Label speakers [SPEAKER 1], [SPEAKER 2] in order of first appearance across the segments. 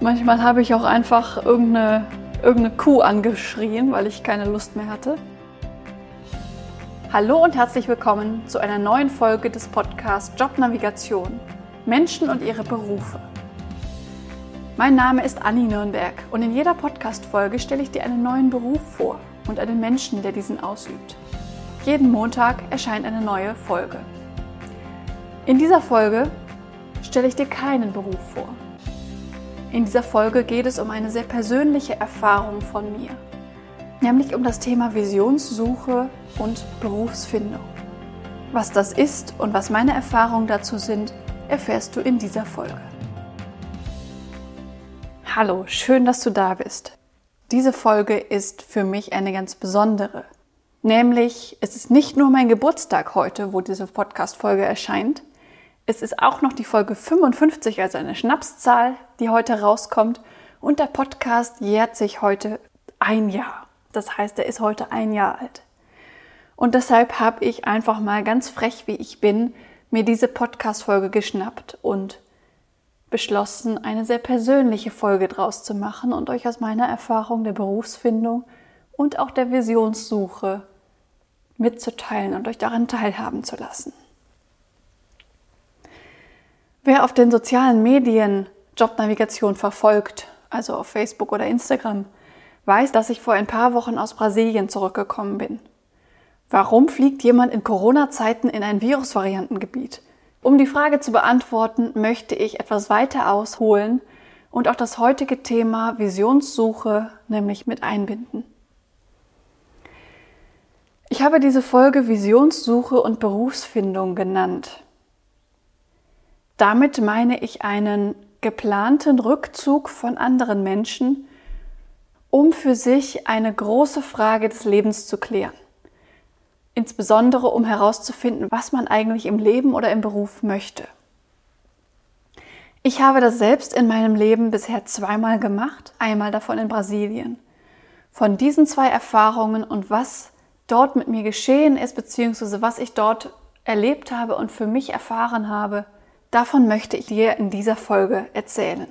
[SPEAKER 1] Manchmal habe ich auch einfach irgendeine, irgendeine Kuh angeschrien, weil ich keine Lust mehr hatte. Hallo und herzlich willkommen zu einer neuen Folge des Podcasts Jobnavigation Menschen und ihre Berufe. Mein Name ist Anni Nürnberg und in jeder Podcast-Folge stelle ich dir einen neuen Beruf vor und einen Menschen, der diesen ausübt. Jeden Montag erscheint eine neue Folge. In dieser Folge stelle ich dir keinen Beruf vor. In dieser Folge geht es um eine sehr persönliche Erfahrung von mir, nämlich um das Thema Visionssuche und Berufsfindung. Was das ist und was meine Erfahrungen dazu sind, erfährst du in dieser Folge. Hallo, schön, dass du da bist. Diese Folge ist für mich eine ganz besondere. Nämlich, es ist nicht nur mein Geburtstag heute, wo diese Podcast-Folge erscheint, es ist auch noch die Folge 55, also eine Schnapszahl, die heute rauskommt. Und der Podcast jährt sich heute ein Jahr. Das heißt, er ist heute ein Jahr alt. Und deshalb habe ich einfach mal ganz frech, wie ich bin, mir diese Podcast-Folge geschnappt und beschlossen, eine sehr persönliche Folge draus zu machen und euch aus meiner Erfahrung der Berufsfindung und auch der Visionssuche mitzuteilen und euch daran teilhaben zu lassen. Wer auf den sozialen Medien Jobnavigation verfolgt, also auf Facebook oder Instagram, weiß, dass ich vor ein paar Wochen aus Brasilien zurückgekommen bin. Warum fliegt jemand in Corona-Zeiten in ein Virusvariantengebiet? Um die Frage zu beantworten, möchte ich etwas weiter ausholen und auch das heutige Thema Visionssuche nämlich mit einbinden. Ich habe diese Folge Visionssuche und Berufsfindung genannt. Damit meine ich einen geplanten Rückzug von anderen Menschen, um für sich eine große Frage des Lebens zu klären. Insbesondere um herauszufinden, was man eigentlich im Leben oder im Beruf möchte. Ich habe das selbst in meinem Leben bisher zweimal gemacht, einmal davon in Brasilien. Von diesen zwei Erfahrungen und was dort mit mir geschehen ist, beziehungsweise was ich dort erlebt habe und für mich erfahren habe, Davon möchte ich dir in dieser Folge erzählen.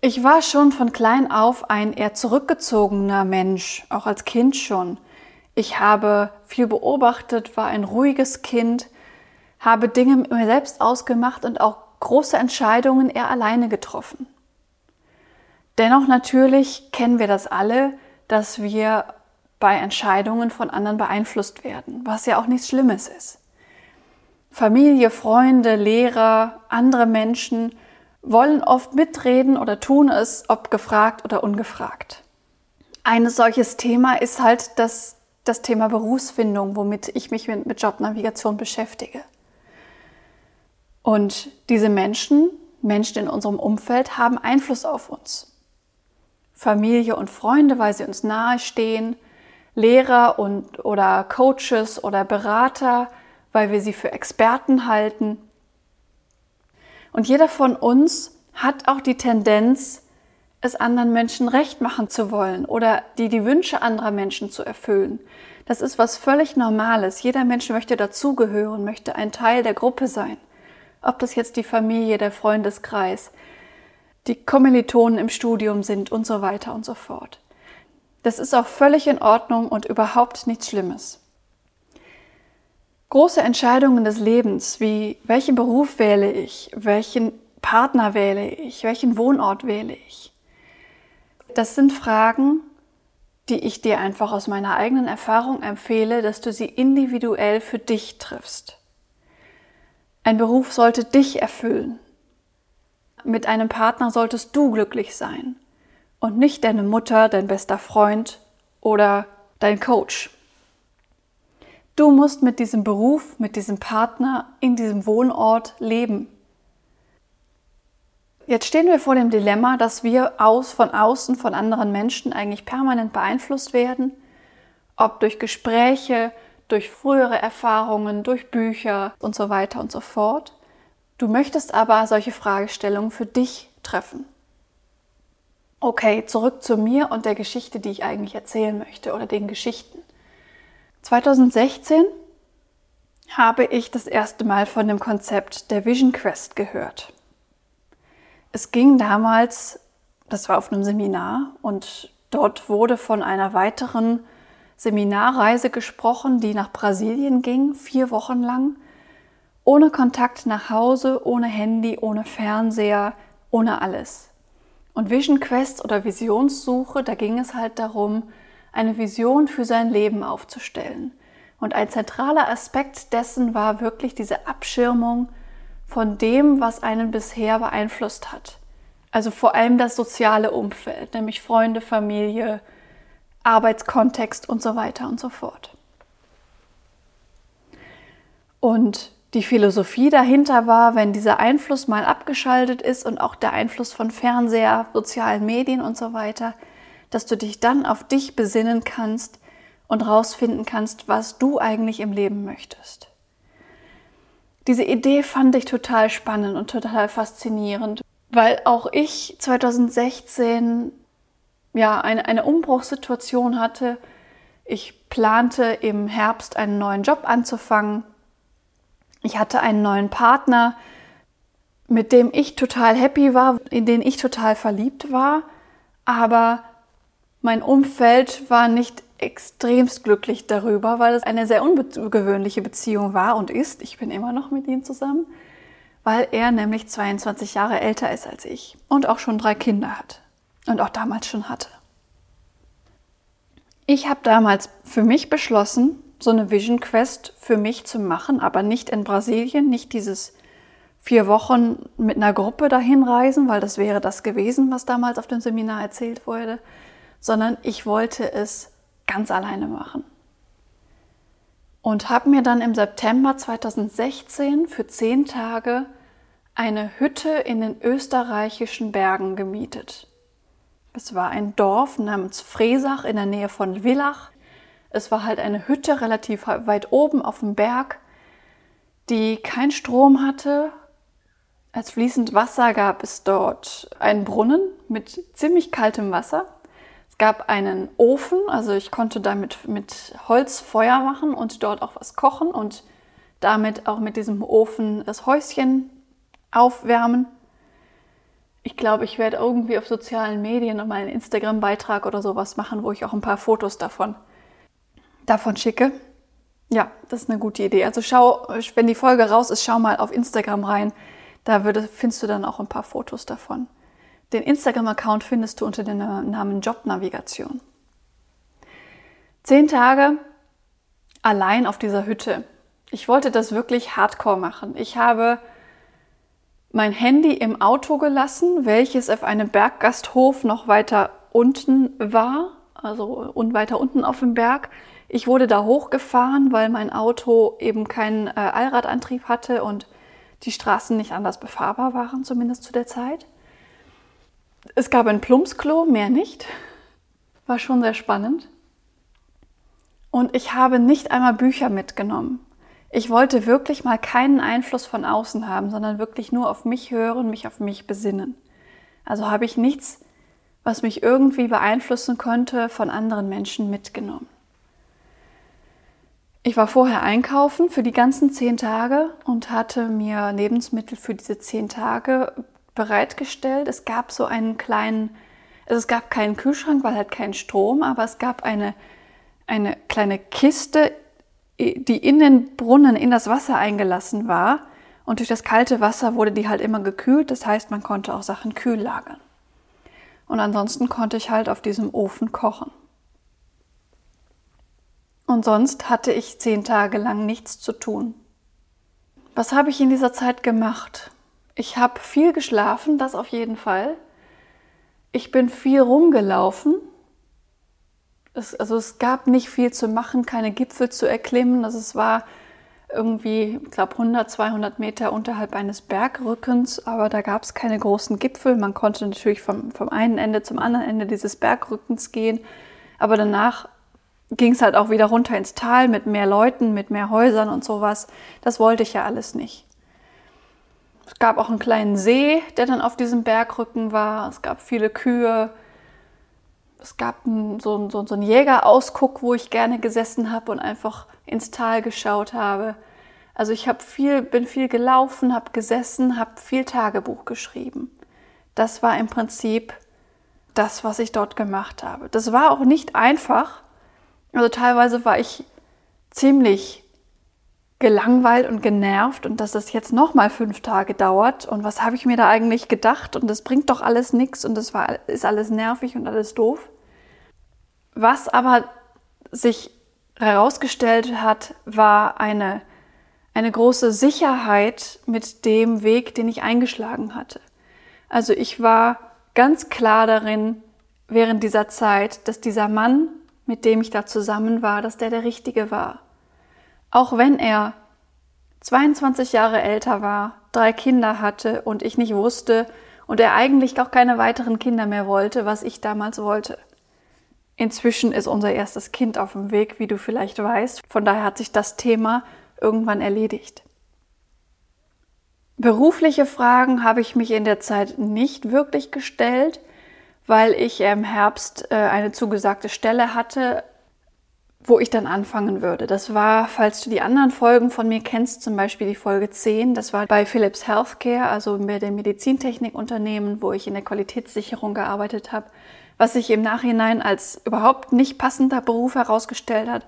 [SPEAKER 1] Ich war schon von klein auf ein eher zurückgezogener Mensch, auch als Kind schon. Ich habe viel beobachtet, war ein ruhiges Kind, habe Dinge mit mir selbst ausgemacht und auch große Entscheidungen eher alleine getroffen. Dennoch natürlich kennen wir das alle, dass wir bei Entscheidungen von anderen beeinflusst werden, was ja auch nichts Schlimmes ist. Familie, Freunde, Lehrer, andere Menschen wollen oft mitreden oder tun es, ob gefragt oder ungefragt. Ein solches Thema ist halt das, das Thema Berufsfindung, womit ich mich mit, mit Jobnavigation beschäftige. Und diese Menschen, Menschen in unserem Umfeld, haben Einfluss auf uns. Familie und Freunde, weil sie uns nahestehen, Lehrer und, oder Coaches oder Berater, weil wir sie für Experten halten. Und jeder von uns hat auch die Tendenz, es anderen Menschen recht machen zu wollen oder die, die Wünsche anderer Menschen zu erfüllen. Das ist was völlig Normales. Jeder Mensch möchte dazugehören, möchte ein Teil der Gruppe sein. Ob das jetzt die Familie, der Freundeskreis, die Kommilitonen im Studium sind und so weiter und so fort. Das ist auch völlig in Ordnung und überhaupt nichts Schlimmes. Große Entscheidungen des Lebens, wie welchen Beruf wähle ich, welchen Partner wähle ich, welchen Wohnort wähle ich, das sind Fragen, die ich dir einfach aus meiner eigenen Erfahrung empfehle, dass du sie individuell für dich triffst. Ein Beruf sollte dich erfüllen. Mit einem Partner solltest du glücklich sein und nicht deine Mutter, dein bester Freund oder dein Coach. Du musst mit diesem Beruf, mit diesem Partner in diesem Wohnort leben. Jetzt stehen wir vor dem Dilemma, dass wir aus, von außen, von anderen Menschen eigentlich permanent beeinflusst werden, ob durch Gespräche, durch frühere Erfahrungen, durch Bücher und so weiter und so fort. Du möchtest aber solche Fragestellungen für dich treffen. Okay, zurück zu mir und der Geschichte, die ich eigentlich erzählen möchte oder den Geschichten. 2016 habe ich das erste Mal von dem Konzept der Vision Quest gehört. es ging damals, das war auf einem Seminar und dort wurde von einer weiteren Seminarreise gesprochen, die nach Brasilien ging, vier Wochen lang, ohne Kontakt nach Hause, ohne Handy, ohne Fernseher, ohne alles. Und Vision Quest oder Visionssuche, da ging es halt darum, eine Vision für sein Leben aufzustellen. Und ein zentraler Aspekt dessen war wirklich diese Abschirmung von dem, was einen bisher beeinflusst hat. Also vor allem das soziale Umfeld, nämlich Freunde, Familie, Arbeitskontext und so weiter und so fort. Und die Philosophie dahinter war, wenn dieser Einfluss mal abgeschaltet ist und auch der Einfluss von Fernseher, sozialen Medien und so weiter, dass du dich dann auf dich besinnen kannst und rausfinden kannst, was du eigentlich im Leben möchtest. Diese Idee fand ich total spannend und total faszinierend, weil auch ich 2016 ja eine, eine Umbruchssituation hatte. Ich plante im Herbst einen neuen Job anzufangen ich hatte einen neuen Partner, mit dem ich total happy war, in den ich total verliebt war, aber mein Umfeld war nicht extremst glücklich darüber, weil es eine sehr ungewöhnliche Beziehung war und ist. Ich bin immer noch mit ihm zusammen, weil er nämlich 22 Jahre älter ist als ich und auch schon drei Kinder hat und auch damals schon hatte. Ich habe damals für mich beschlossen, so eine Vision Quest für mich zu machen, aber nicht in Brasilien, nicht dieses vier Wochen mit einer Gruppe dahin reisen, weil das wäre das gewesen, was damals auf dem Seminar erzählt wurde, sondern ich wollte es ganz alleine machen. Und habe mir dann im September 2016 für zehn Tage eine Hütte in den österreichischen Bergen gemietet. Es war ein Dorf namens Fresach in der Nähe von Villach es war halt eine Hütte relativ weit oben auf dem Berg, die keinen Strom hatte. Als fließend Wasser gab es dort einen Brunnen mit ziemlich kaltem Wasser. Gab einen Ofen, also ich konnte damit mit Holz Feuer machen und dort auch was kochen und damit auch mit diesem Ofen das Häuschen aufwärmen. Ich glaube, ich werde irgendwie auf sozialen Medien noch mal einen Instagram-Beitrag oder sowas machen, wo ich auch ein paar Fotos davon davon schicke. Ja, das ist eine gute Idee. Also schau, wenn die Folge raus ist, schau mal auf Instagram rein. Da würde, findest du dann auch ein paar Fotos davon. Den Instagram-Account findest du unter dem Namen Jobnavigation. Zehn Tage allein auf dieser Hütte. Ich wollte das wirklich hardcore machen. Ich habe mein Handy im Auto gelassen, welches auf einem Berggasthof noch weiter unten war, also und weiter unten auf dem Berg. Ich wurde da hochgefahren, weil mein Auto eben keinen äh, Allradantrieb hatte und die Straßen nicht anders befahrbar waren, zumindest zu der Zeit. Es gab ein Plumpsklo, mehr nicht. War schon sehr spannend. Und ich habe nicht einmal Bücher mitgenommen. Ich wollte wirklich mal keinen Einfluss von außen haben, sondern wirklich nur auf mich hören, mich auf mich besinnen. Also habe ich nichts, was mich irgendwie beeinflussen konnte, von anderen Menschen mitgenommen. Ich war vorher einkaufen für die ganzen zehn Tage und hatte mir Lebensmittel für diese zehn Tage bereitgestellt. Es gab so einen kleinen, also es gab keinen Kühlschrank, weil halt kein Strom, aber es gab eine, eine kleine Kiste, die in den Brunnen in das Wasser eingelassen war. Und durch das kalte Wasser wurde die halt immer gekühlt. Das heißt, man konnte auch Sachen kühl lagern. Und ansonsten konnte ich halt auf diesem Ofen kochen. Und sonst hatte ich zehn Tage lang nichts zu tun. Was habe ich in dieser Zeit gemacht? Ich habe viel geschlafen, das auf jeden Fall. Ich bin viel rumgelaufen. Es, also es gab nicht viel zu machen, keine Gipfel zu erklimmen. Also es war irgendwie, ich glaube, 100, 200 Meter unterhalb eines Bergrückens, aber da gab es keine großen Gipfel. Man konnte natürlich vom, vom einen Ende zum anderen Ende dieses Bergrückens gehen, aber danach ging es halt auch wieder runter ins Tal mit mehr Leuten, mit mehr Häusern und sowas. Das wollte ich ja alles nicht. Es gab auch einen kleinen See, der dann auf diesem Bergrücken war. Es gab viele Kühe. Es gab einen, so, so, so einen Jägerausguck, wo ich gerne gesessen habe und einfach ins Tal geschaut habe. Also ich habe viel, bin viel gelaufen, habe gesessen, habe viel Tagebuch geschrieben. das war im Prinzip das, was ich dort gemacht habe. Das war auch nicht einfach. Also teilweise war ich ziemlich gelangweilt und genervt und dass das jetzt noch mal fünf Tage dauert und was habe ich mir da eigentlich gedacht und das bringt doch alles nichts und das war, ist alles nervig und alles doof. Was aber sich herausgestellt hat, war eine, eine große Sicherheit mit dem Weg, den ich eingeschlagen hatte. Also ich war ganz klar darin während dieser Zeit, dass dieser Mann, mit dem ich da zusammen war, dass der der Richtige war. Auch wenn er 22 Jahre älter war, drei Kinder hatte und ich nicht wusste und er eigentlich auch keine weiteren Kinder mehr wollte, was ich damals wollte. Inzwischen ist unser erstes Kind auf dem Weg, wie du vielleicht weißt. Von daher hat sich das Thema irgendwann erledigt. Berufliche Fragen habe ich mich in der Zeit nicht wirklich gestellt, weil ich im Herbst äh, eine zugesagte Stelle hatte, wo ich dann anfangen würde. Das war, falls du die anderen Folgen von mir kennst, zum Beispiel die Folge 10, das war bei Philips Healthcare, also bei dem Medizintechnikunternehmen, wo ich in der Qualitätssicherung gearbeitet habe, was sich im Nachhinein als überhaupt nicht passender Beruf herausgestellt hat.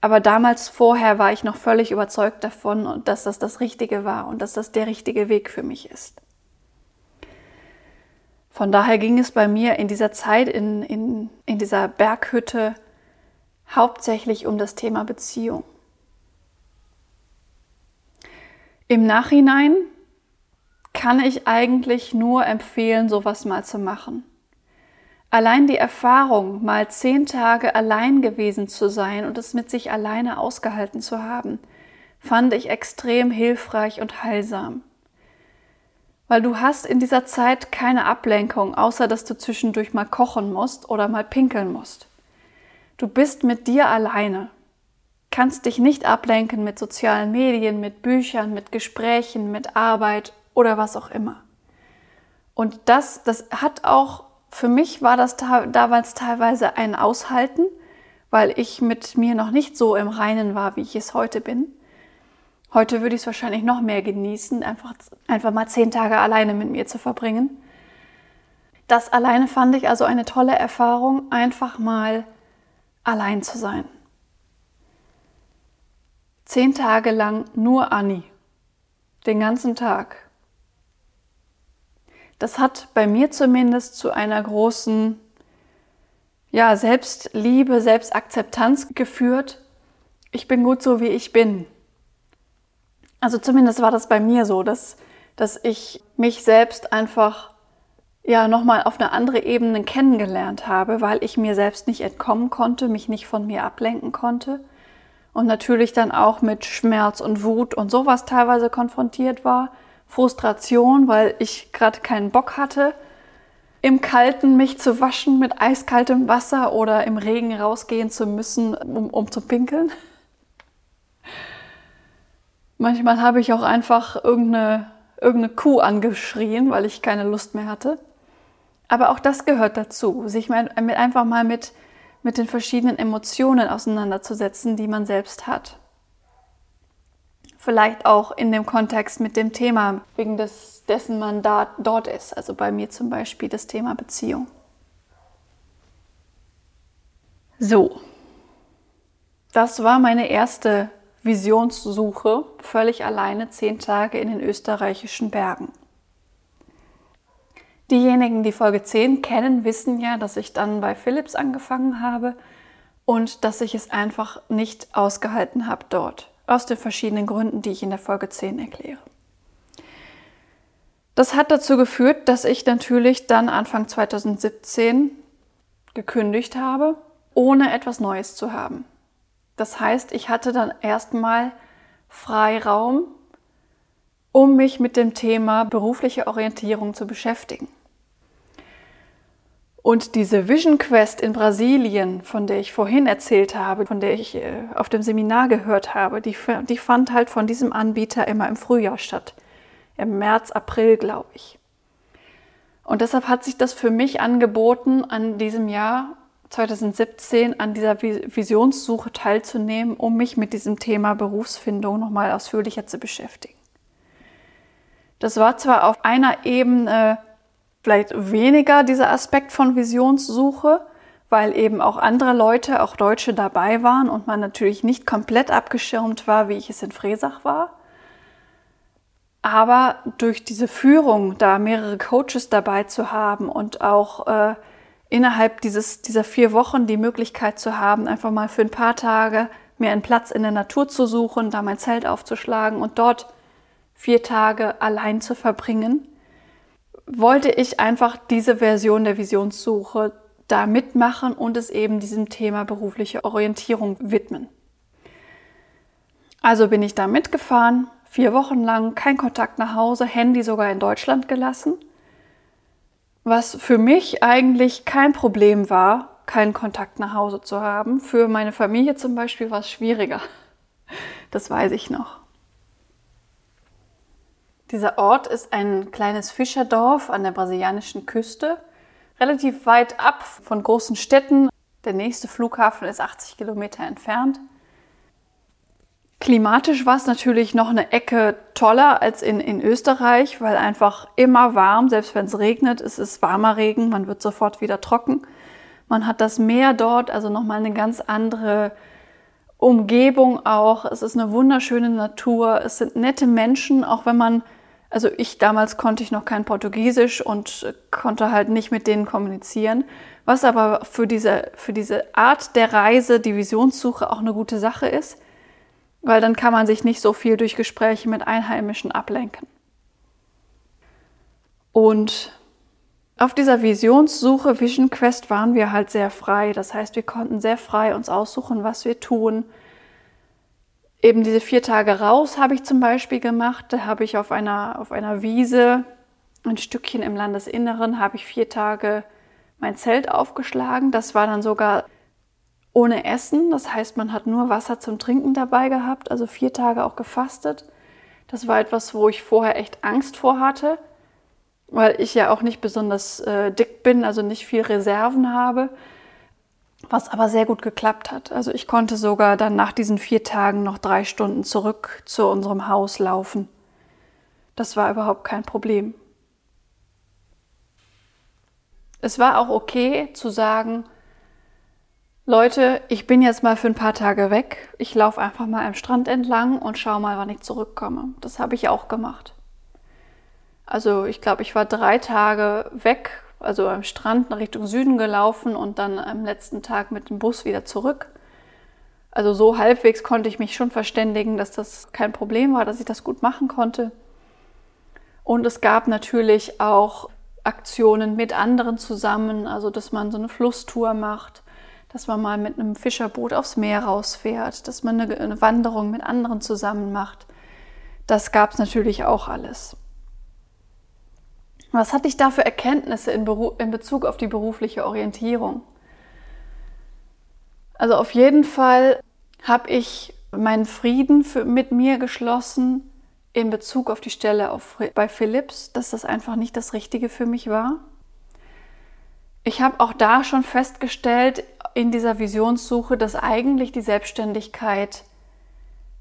[SPEAKER 1] Aber damals vorher war ich noch völlig überzeugt davon, dass das das Richtige war und dass das der richtige Weg für mich ist. Von daher ging es bei mir in dieser Zeit in, in, in dieser Berghütte hauptsächlich um das Thema Beziehung. Im Nachhinein kann ich eigentlich nur empfehlen, sowas mal zu machen. Allein die Erfahrung, mal zehn Tage allein gewesen zu sein und es mit sich alleine ausgehalten zu haben, fand ich extrem hilfreich und heilsam. Weil du hast in dieser Zeit keine Ablenkung, außer dass du zwischendurch mal kochen musst oder mal pinkeln musst. Du bist mit dir alleine, kannst dich nicht ablenken mit sozialen Medien, mit Büchern, mit Gesprächen, mit Arbeit oder was auch immer. Und das, das hat auch, für mich war das damals teilweise ein Aushalten, weil ich mit mir noch nicht so im Reinen war, wie ich es heute bin. Heute würde ich es wahrscheinlich noch mehr genießen, einfach, einfach mal zehn Tage alleine mit mir zu verbringen. Das alleine fand ich also eine tolle Erfahrung, einfach mal allein zu sein. Zehn Tage lang nur Anni. Den ganzen Tag. Das hat bei mir zumindest zu einer großen ja, Selbstliebe, Selbstakzeptanz geführt. Ich bin gut so, wie ich bin. Also zumindest war das bei mir so, dass, dass ich mich selbst einfach ja nochmal auf eine andere Ebene kennengelernt habe, weil ich mir selbst nicht entkommen konnte, mich nicht von mir ablenken konnte und natürlich dann auch mit Schmerz und Wut und sowas teilweise konfrontiert war, Frustration, weil ich gerade keinen Bock hatte, im Kalten mich zu waschen mit eiskaltem Wasser oder im Regen rausgehen zu müssen, um, um zu pinkeln. Manchmal habe ich auch einfach irgendeine, irgendeine Kuh angeschrien, weil ich keine Lust mehr hatte. Aber auch das gehört dazu, sich einfach mal mit, mit den verschiedenen Emotionen auseinanderzusetzen, die man selbst hat. Vielleicht auch in dem Kontext mit dem Thema, wegen des, dessen man da, dort ist. Also bei mir zum Beispiel das Thema Beziehung. So, das war meine erste Visionssuche, völlig alleine, zehn Tage in den österreichischen Bergen. Diejenigen, die Folge 10 kennen, wissen ja, dass ich dann bei Philips angefangen habe und dass ich es einfach nicht ausgehalten habe dort. Aus den verschiedenen Gründen, die ich in der Folge 10 erkläre. Das hat dazu geführt, dass ich natürlich dann Anfang 2017 gekündigt habe, ohne etwas Neues zu haben. Das heißt, ich hatte dann erstmal Freiraum, um mich mit dem Thema berufliche Orientierung zu beschäftigen. Und diese Vision Quest in Brasilien, von der ich vorhin erzählt habe, von der ich äh, auf dem Seminar gehört habe, die, die fand halt von diesem Anbieter immer im Frühjahr statt. Im März, April, glaube ich. Und deshalb hat sich das für mich angeboten, an diesem Jahr 2017 an dieser Visionssuche teilzunehmen, um mich mit diesem Thema Berufsfindung nochmal ausführlicher zu beschäftigen. Das war zwar auf einer Ebene vielleicht weniger dieser Aspekt von Visionssuche, weil eben auch andere Leute, auch Deutsche dabei waren und man natürlich nicht komplett abgeschirmt war, wie ich es in Fresach war. Aber durch diese Führung, da mehrere Coaches dabei zu haben und auch äh, innerhalb dieses, dieser vier Wochen die Möglichkeit zu haben, einfach mal für ein paar Tage mir einen Platz in der Natur zu suchen, da mein Zelt aufzuschlagen und dort vier Tage allein zu verbringen, wollte ich einfach diese Version der Visionssuche da mitmachen und es eben diesem Thema berufliche Orientierung widmen. Also bin ich da mitgefahren, vier Wochen lang, kein Kontakt nach Hause, Handy sogar in Deutschland gelassen, was für mich eigentlich kein Problem war, keinen Kontakt nach Hause zu haben. Für meine Familie zum Beispiel war es schwieriger. Das weiß ich noch. Dieser Ort ist ein kleines Fischerdorf an der brasilianischen Küste, relativ weit ab von großen Städten. Der nächste Flughafen ist 80 Kilometer entfernt. Klimatisch war es natürlich noch eine Ecke toller als in, in Österreich, weil einfach immer warm, selbst wenn es regnet, es ist warmer Regen, man wird sofort wieder trocken. Man hat das Meer dort, also nochmal eine ganz andere Umgebung auch. Es ist eine wunderschöne Natur, es sind nette Menschen, auch wenn man also ich damals konnte ich noch kein Portugiesisch und konnte halt nicht mit denen kommunizieren, was aber für diese, für diese Art der Reise, die Visionssuche auch eine gute Sache ist, weil dann kann man sich nicht so viel durch Gespräche mit Einheimischen ablenken. Und auf dieser Visionssuche, Vision Quest, waren wir halt sehr frei. Das heißt, wir konnten sehr frei uns aussuchen, was wir tun eben diese vier Tage raus habe ich zum Beispiel gemacht. Da habe ich auf einer, auf einer Wiese, ein Stückchen im Landesinneren, habe ich vier Tage mein Zelt aufgeschlagen. Das war dann sogar ohne Essen. Das heißt, man hat nur Wasser zum Trinken dabei gehabt, also vier Tage auch gefastet. Das war etwas, wo ich vorher echt Angst vor hatte, weil ich ja auch nicht besonders äh, dick bin, also nicht viel Reserven habe was aber sehr gut geklappt hat. Also ich konnte sogar dann nach diesen vier Tagen noch drei Stunden zurück zu unserem Haus laufen. Das war überhaupt kein Problem. Es war auch okay zu sagen, Leute, ich bin jetzt mal für ein paar Tage weg. Ich laufe einfach mal am Strand entlang und schaue mal, wann ich zurückkomme. Das habe ich auch gemacht. Also ich glaube, ich war drei Tage weg also am Strand nach Richtung Süden gelaufen und dann am letzten Tag mit dem Bus wieder zurück. Also so halbwegs konnte ich mich schon verständigen, dass das kein Problem war, dass ich das gut machen konnte. Und es gab natürlich auch Aktionen mit anderen zusammen, also dass man so eine Flusstour macht, dass man mal mit einem Fischerboot aufs Meer rausfährt, dass man eine, Wanderung mit anderen zusammen macht. Das gab es natürlich auch alles. Was hatte ich da für Erkenntnisse in, in Bezug auf die berufliche Orientierung? Also auf jeden Fall habe ich meinen Frieden für, mit mir geschlossen in Bezug auf die Stelle auf, bei Philips, dass das einfach nicht das Richtige für mich war. Ich habe auch da schon festgestellt in dieser Visionssuche, dass eigentlich die Selbstständigkeit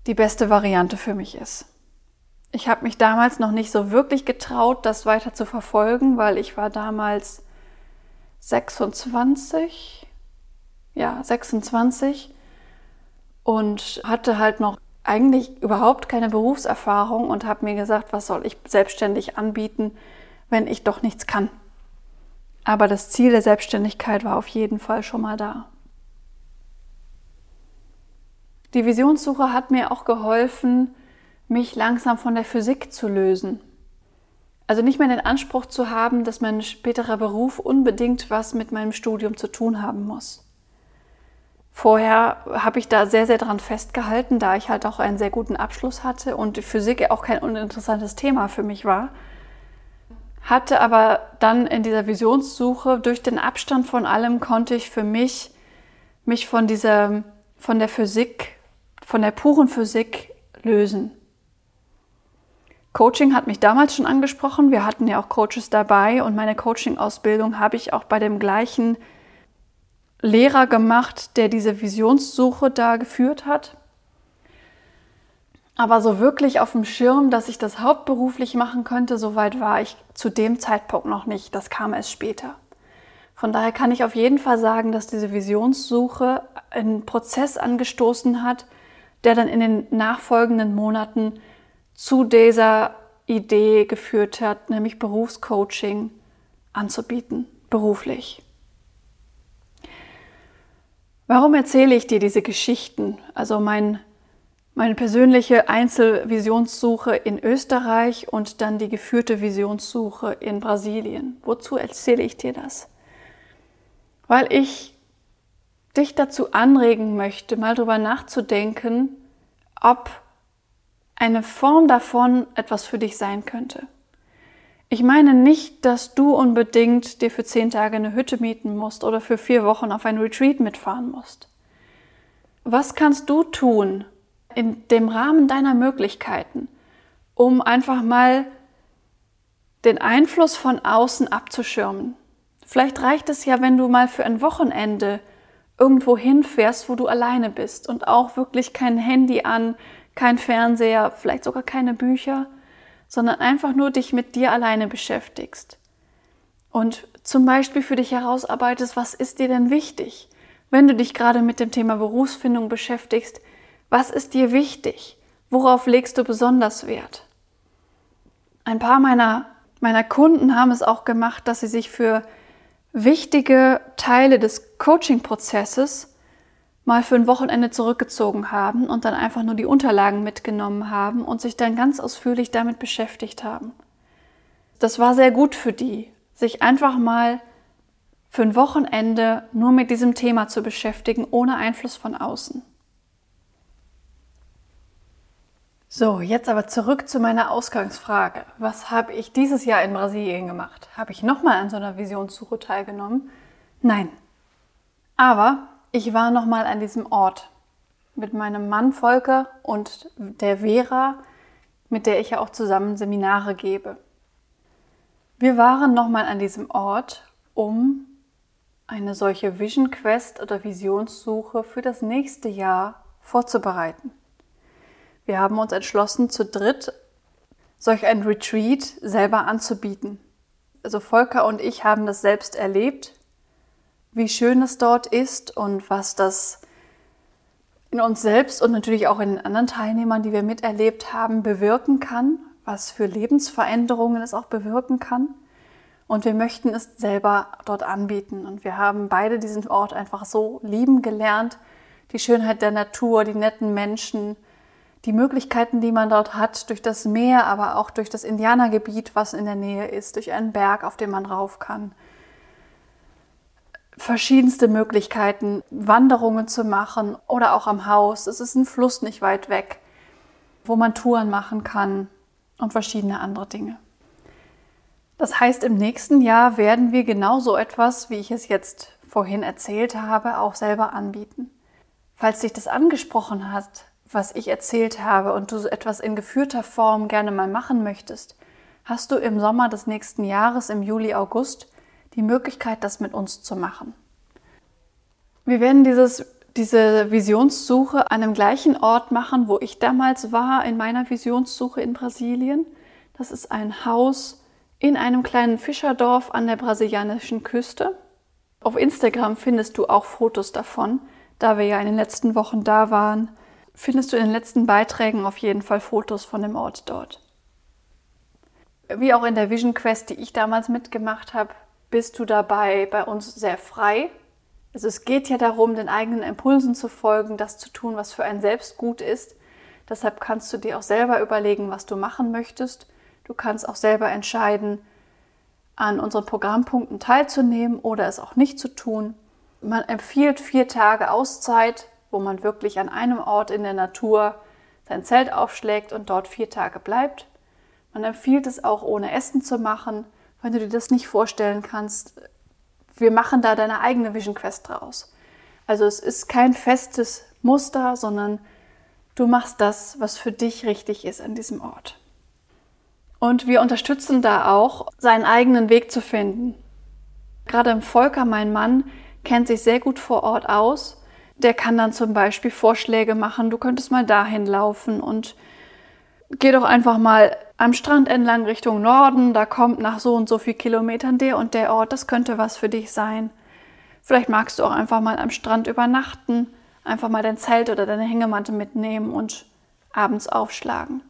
[SPEAKER 1] die beste Variante für mich ist. Ich habe mich damals noch nicht so wirklich getraut, das weiter zu verfolgen, weil ich war damals 26, ja, 26 und hatte halt noch eigentlich überhaupt keine Berufserfahrung und habe mir gesagt, was soll ich selbstständig anbieten, wenn ich doch nichts kann. Aber das Ziel der Selbstständigkeit war auf jeden Fall schon mal da. Die Visionssuche hat mir auch geholfen, mich langsam von der Physik zu lösen. Also nicht mehr den Anspruch zu haben, dass mein späterer Beruf unbedingt was mit meinem Studium zu tun haben muss. Vorher habe ich da sehr, sehr dran festgehalten, da ich halt auch einen sehr guten Abschluss hatte und Physik auch kein uninteressantes Thema für mich war. Hatte aber dann in dieser Visionssuche durch den Abstand von allem konnte ich für mich mich von dieser, von der Physik, von der puren Physik lösen. Coaching hat mich damals schon angesprochen. Wir hatten ja auch Coaches dabei und meine Coaching-Ausbildung habe ich auch bei dem gleichen Lehrer gemacht, der diese Visionssuche da geführt hat. Aber so wirklich auf dem Schirm, dass ich das hauptberuflich machen könnte, soweit war ich zu dem Zeitpunkt noch nicht. Das kam erst später. Von daher kann ich auf jeden Fall sagen, dass diese Visionssuche einen Prozess angestoßen hat, der dann in den nachfolgenden Monaten zu dieser Idee geführt hat, nämlich Berufscoaching anzubieten, beruflich. Warum erzähle ich dir diese Geschichten? Also mein meine persönliche Einzelvisionssuche in Österreich und dann die geführte Visionssuche in Brasilien. Wozu erzähle ich dir das? Weil ich dich dazu anregen möchte, mal darüber nachzudenken, ob eine Form davon etwas für dich sein könnte. Ich meine nicht, dass du unbedingt dir für zehn Tage eine Hütte mieten musst oder für vier Wochen auf ein Retreat mitfahren musst. Was kannst du tun, in dem Rahmen deiner Möglichkeiten, um einfach mal den Einfluss von außen abzuschirmen. Vielleicht reicht es ja, wenn du mal für ein Wochenende irgendwo hinfährst, wo du alleine bist und auch wirklich kein Handy an, kein Fernseher, vielleicht sogar keine Bücher, sondern einfach nur dich mit dir alleine beschäftigst. Und zum Beispiel für dich herausarbeitest, was ist dir denn wichtig? Wenn du dich gerade mit dem Thema Berufsfindung beschäftigst, was ist dir wichtig? Worauf legst du besonders Wert? Ein paar meiner, meiner Kunden haben es auch gemacht, dass sie sich für wichtige Teile des Coaching-Prozesses mal für ein Wochenende zurückgezogen haben und dann einfach nur die Unterlagen mitgenommen haben und sich dann ganz ausführlich damit beschäftigt haben. Das war sehr gut für die, sich einfach mal für ein Wochenende nur mit diesem Thema zu beschäftigen, ohne Einfluss von außen. So, jetzt aber zurück zu meiner Ausgangsfrage. Was habe ich dieses Jahr in Brasilien gemacht? Habe ich nochmal an so einer Visionssuche teilgenommen? Nein. Aber ich war nochmal an diesem Ort mit meinem Mann Volker und der Vera, mit der ich ja auch zusammen Seminare gebe. Wir waren nochmal an diesem Ort, um eine solche Vision Quest oder Visionssuche für das nächste Jahr vorzubereiten. Wir haben uns entschlossen, zu dritt solch ein Retreat selber anzubieten. Also Volker und ich haben das selbst erlebt, wie schön es dort ist und was das in uns selbst und natürlich auch in den anderen Teilnehmern, die wir miterlebt haben, bewirken kann, was für Lebensveränderungen es auch bewirken kann. Und wir möchten es selber dort anbieten. Und wir haben beide diesen Ort einfach so lieben gelernt. Die Schönheit der Natur, die netten Menschen, die Möglichkeiten, die man dort hat, durch das Meer, aber auch durch das Indianergebiet, was in der Nähe ist, durch einen Berg, auf den man rauf kann. Verschiedenste Möglichkeiten, Wanderungen zu machen oder auch am Haus. Es ist ein Fluss nicht weit weg, wo man Touren machen kann und verschiedene andere Dinge. Das heißt, im nächsten Jahr werden wir genauso etwas, wie ich es jetzt vorhin erzählt habe, auch selber anbieten. Falls dich das angesprochen hat, was ich erzählt habe und du etwas in geführter Form gerne mal machen möchtest, hast du im Sommer des nächsten Jahres, im Juli, August, die Möglichkeit, das mit uns zu machen. Wir werden dieses, diese Visionssuche an dem gleichen Ort machen, wo ich damals war in meiner Visionssuche in Brasilien. Das ist ein Haus in einem kleinen Fischerdorf an der brasilianischen Küste. Auf Instagram findest du auch Fotos davon, da wir ja in den letzten Wochen da waren findest du in den letzten Beiträgen auf jeden Fall Fotos von dem Ort dort. Wie auch in der Vision Quest, die ich damals mitgemacht habe, bist du dabei bei uns sehr frei. Also es geht ja darum, den eigenen Impulsen zu folgen, das zu tun, was für einen selbst gut ist. Deshalb kannst du dir auch selber überlegen, was du machen möchtest. Du kannst auch selber entscheiden, an unseren Programmpunkten teilzunehmen oder es auch nicht zu tun. Man empfiehlt vier Tage Auszeit wo man wirklich an einem Ort in der Natur sein Zelt aufschlägt und dort vier Tage bleibt. Man empfiehlt es auch ohne Essen zu machen, wenn du dir das nicht vorstellen kannst. Wir machen da deine eigene Vision Quest draus. Also es ist kein festes Muster, sondern du machst das, was für dich richtig ist an diesem Ort. Und wir unterstützen da auch, seinen eigenen Weg zu finden. Gerade im Volker, mein Mann, kennt sich sehr gut vor Ort aus der kann dann zum Beispiel Vorschläge machen, du könntest mal dahin laufen und geh doch einfach mal am Strand entlang Richtung Norden, da kommt nach so und so viel Kilometern der und der Ort, das könnte was für dich sein. Vielleicht magst du auch einfach mal am Strand übernachten, einfach mal dein Zelt oder deine Hängematte mitnehmen und abends aufschlagen.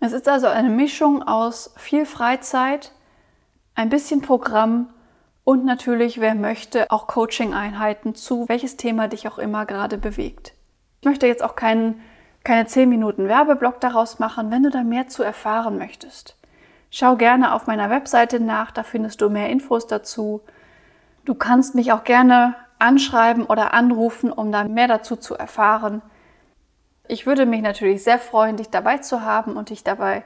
[SPEAKER 1] Es ist also eine Mischung aus viel Freizeit, ein bisschen Programm und natürlich, wer möchte, auch Coaching-Einheiten zu, welches Thema dich auch immer gerade bewegt. Ich möchte jetzt auch keinen, keine 10 Minuten Werbeblock daraus machen, wenn du da mehr zu erfahren möchtest. Schau gerne auf meiner Webseite nach, da findest du mehr Infos dazu. Du kannst mich auch gerne anschreiben oder anrufen, um da mehr dazu zu erfahren. Ich würde mich natürlich sehr freuen, dich dabei zu haben und dich dabei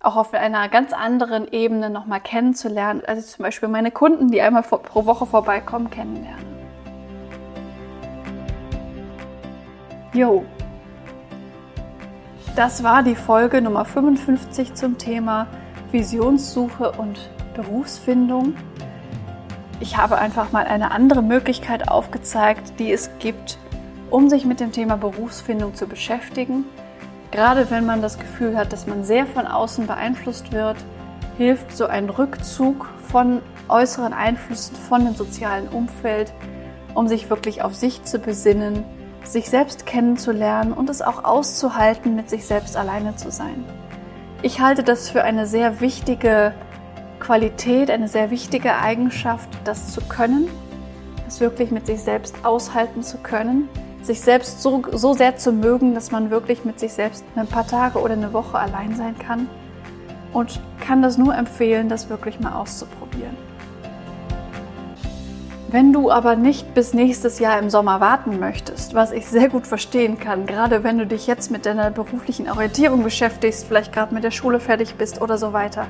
[SPEAKER 1] auch auf einer ganz anderen Ebene nochmal kennenzulernen. Also zum Beispiel meine Kunden, die einmal pro Woche vorbeikommen, kennenlernen. Jo, das war die Folge Nummer 55 zum Thema Visionssuche und Berufsfindung. Ich habe einfach mal eine andere Möglichkeit aufgezeigt, die es gibt, um sich mit dem Thema Berufsfindung zu beschäftigen. Gerade wenn man das Gefühl hat, dass man sehr von außen beeinflusst wird, hilft so ein Rückzug von äußeren Einflüssen, von dem sozialen Umfeld, um sich wirklich auf sich zu besinnen, sich selbst kennenzulernen und es auch auszuhalten, mit sich selbst alleine zu sein. Ich halte das für eine sehr wichtige Qualität, eine sehr wichtige Eigenschaft, das zu können, es wirklich mit sich selbst aushalten zu können, sich selbst so, so sehr zu mögen, dass man wirklich mit sich selbst ein paar Tage oder eine Woche allein sein kann. Und kann das nur empfehlen, das wirklich mal auszuprobieren. Wenn du aber nicht bis nächstes Jahr im Sommer warten möchtest, was ich sehr gut verstehen kann, gerade wenn du dich jetzt mit deiner beruflichen Orientierung beschäftigst, vielleicht gerade mit der Schule fertig bist oder so weiter,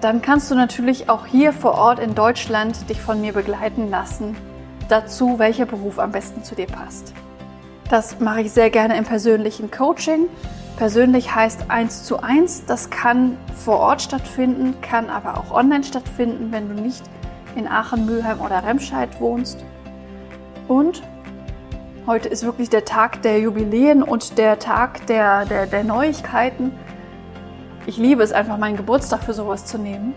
[SPEAKER 1] dann kannst du natürlich auch hier vor Ort in Deutschland dich von mir begleiten lassen dazu, welcher Beruf am besten zu dir passt. Das mache ich sehr gerne im persönlichen Coaching. Persönlich heißt eins zu eins. Das kann vor Ort stattfinden, kann aber auch online stattfinden, wenn du nicht in Aachen, Mülheim oder Remscheid wohnst. Und heute ist wirklich der Tag der Jubiläen und der Tag der, der, der Neuigkeiten. Ich liebe es einfach, meinen Geburtstag für sowas zu nehmen.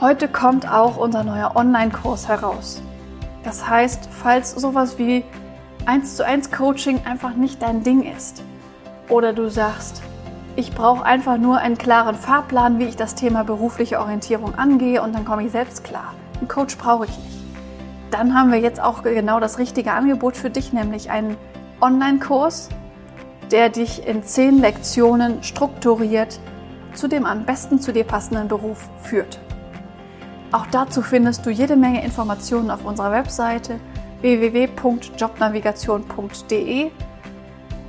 [SPEAKER 1] Heute kommt auch unser neuer Online-Kurs heraus. Das heißt, falls sowas wie 1 zu 1 Coaching einfach nicht dein Ding ist oder du sagst, ich brauche einfach nur einen klaren Fahrplan, wie ich das Thema berufliche Orientierung angehe und dann komme ich selbst klar. Einen Coach brauche ich nicht. Dann haben wir jetzt auch genau das richtige Angebot für dich, nämlich einen Online-Kurs, der dich in zehn Lektionen strukturiert zu dem am besten zu dir passenden Beruf führt. Auch dazu findest du jede Menge Informationen auf unserer Webseite www.jobnavigation.de.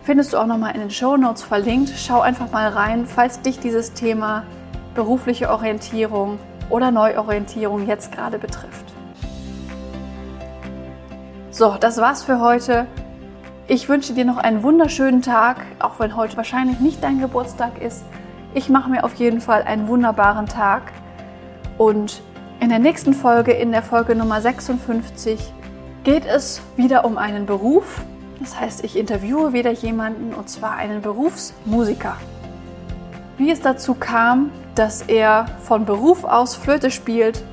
[SPEAKER 1] Findest du auch nochmal in den Show Notes verlinkt. Schau einfach mal rein, falls dich dieses Thema berufliche Orientierung oder Neuorientierung jetzt gerade betrifft. So, das war's für heute. Ich wünsche dir noch einen wunderschönen Tag, auch wenn heute wahrscheinlich nicht dein Geburtstag ist. Ich mache mir auf jeden Fall einen wunderbaren Tag und in der nächsten Folge, in der Folge Nummer 56, geht es wieder um einen Beruf. Das heißt, ich interviewe wieder jemanden und zwar einen Berufsmusiker. Wie es dazu kam, dass er von Beruf aus Flöte spielt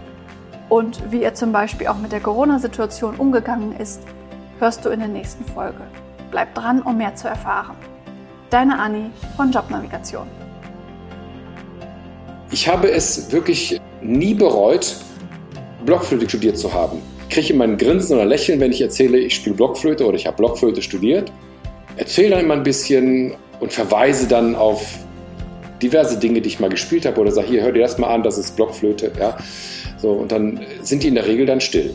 [SPEAKER 1] und wie er zum Beispiel auch mit der Corona-Situation umgegangen ist, hörst du in der nächsten Folge. Bleib dran, um mehr zu erfahren. Deine Anni von Jobnavigation.
[SPEAKER 2] Ich habe es wirklich nie bereut, Blockflöte studiert zu haben. Ich kriege immer ein Grinsen oder Lächeln, wenn ich erzähle, ich spiele Blockflöte oder ich habe Blockflöte studiert. Erzähle dann immer ein bisschen und verweise dann auf diverse Dinge, die ich mal gespielt habe oder sage, hier, hör dir das mal an, das ist Blockflöte. Ja? So, und dann sind die in der Regel dann still.